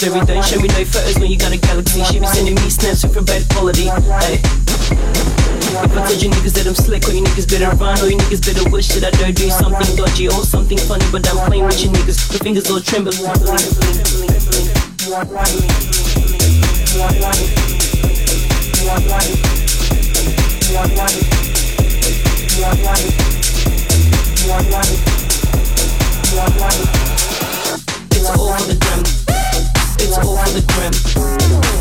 raspberry, don't show me no photos when you got a galaxy. She be sending me snaps with bad quality. Hey. If I told you niggas that I'm slick, or you niggas better run, or you niggas better wish that I don't do something dodgy or something funny, but I'm playing with you niggas. My fingers all trembling. It's all for the gram. It's all for the gram.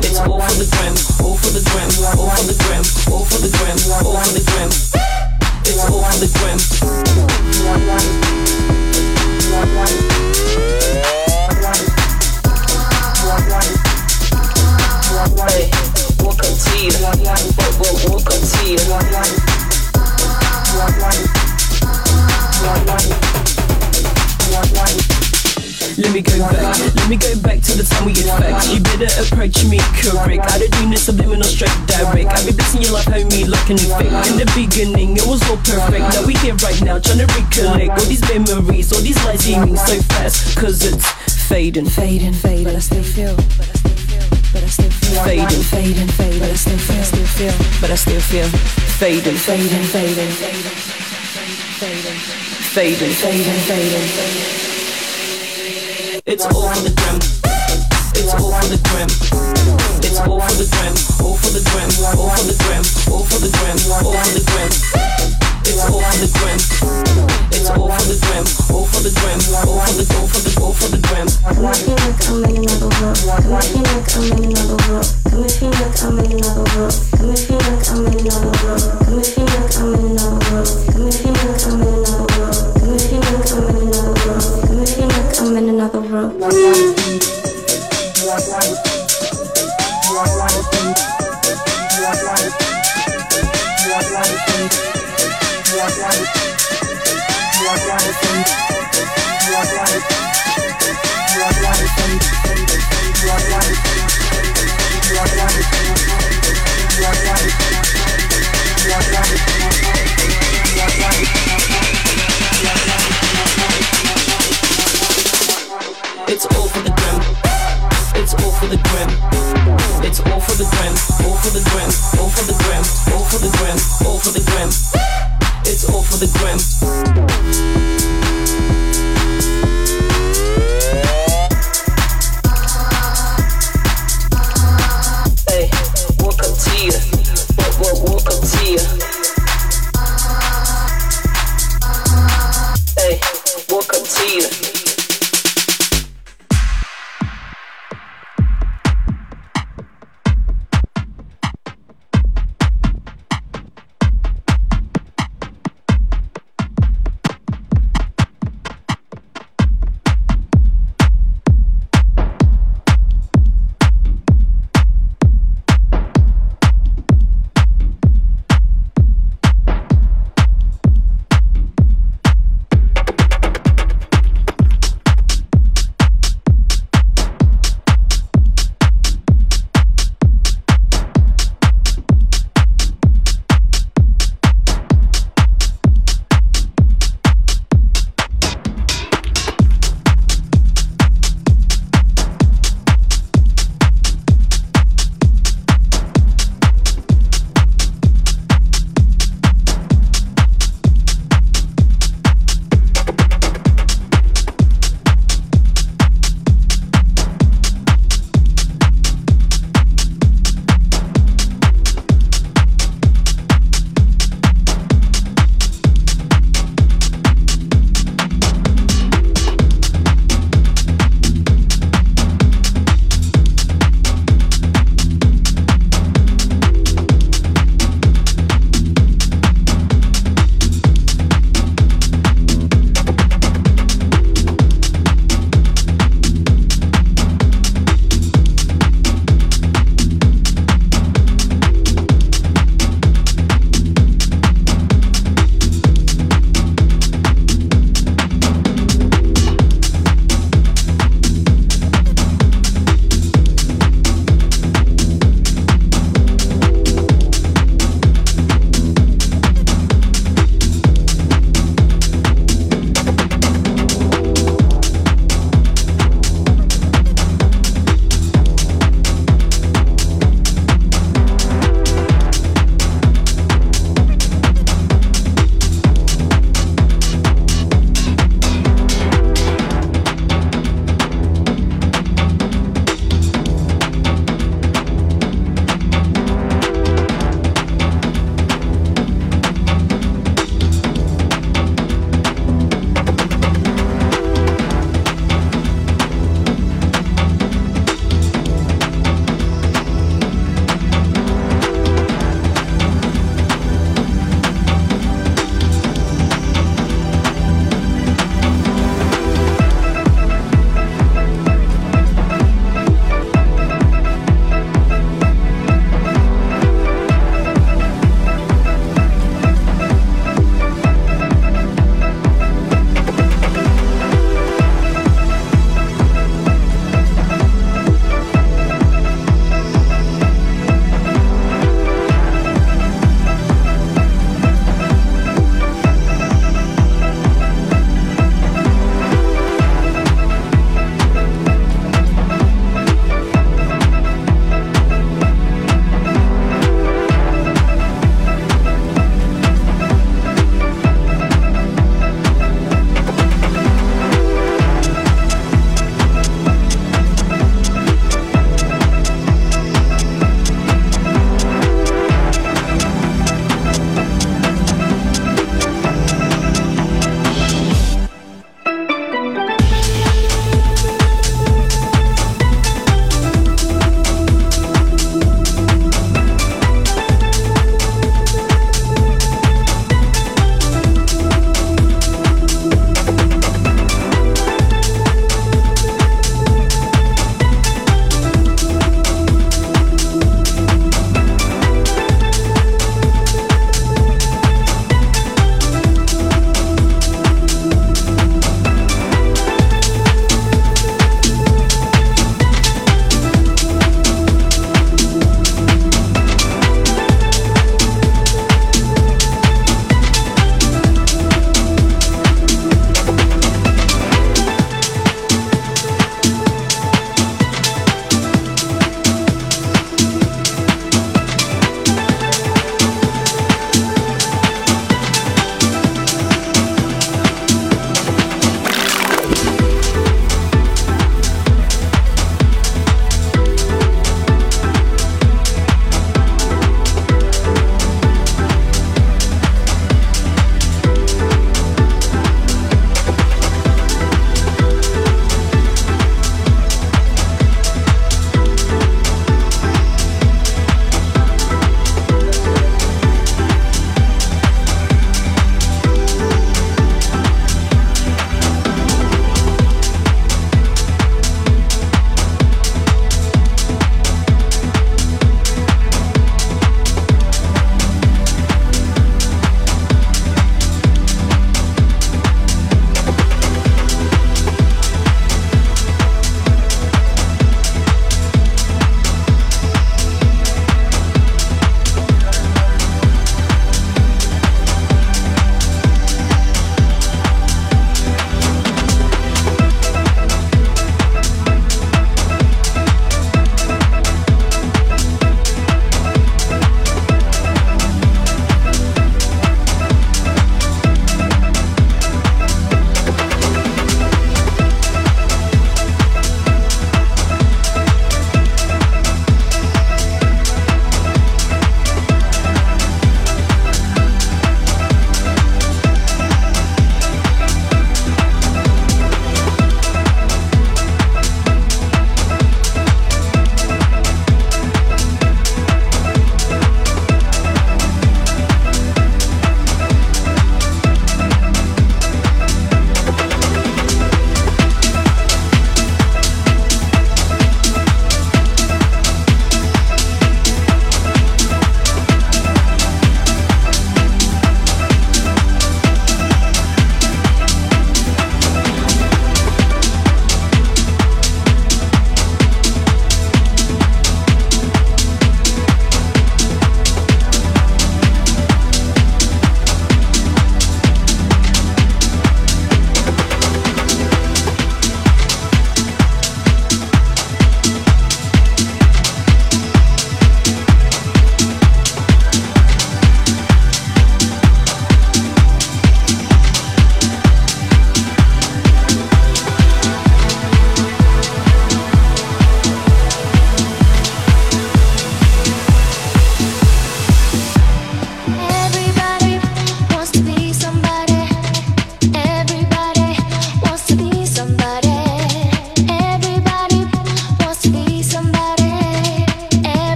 It's all for the gram. All for the gram. All for the gram. All for the gram. All for the gram. It's all for the gram. Hey, welcome to you. Well, well, welcome to you. Let me go back, let me go back to the time we get facts. You better approach me correct. I don't do this subliminal straight direct. I've been blessing your life, homie, like an effect. In the beginning, it was all perfect. Now we here right now, trying to recollect all these memories, all these lies seeming so fast. Cause it's fading, fading, fading. But I still feel, but I still feel. Fading, fading, fading. But I still feel, still feel. But I still feel. Fading, fading, fading, fading. Fading, fading, fading, fading. It's all for the gram. It's all for the gram. It's all for the gram. All for the gram. All for the gram. All for the gram. All for the gram. It's all for the gram. It's all for the gram. All for the gram. All for the all for the all for the gram. Come and feel like I'm in another world. Come and feel like I'm in another world. Come and feel like I'm in another world. Come and feel like I'm in another world. Come and feel like I'm in another world. Come and feel like I'm in another world. Come feel like I'm in another world. It's for the gram. It's all for the gram. All for the gram. All for the gram. All for the gram. All for the gram. It's all for the gram.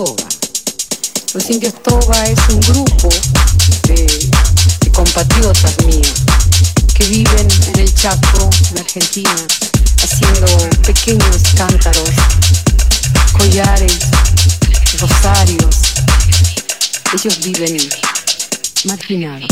Los indios Toba es un grupo de, de compatriotas míos que viven en el Chaco, en Argentina, haciendo pequeños cántaros, collares, rosarios. Ellos viven marginados.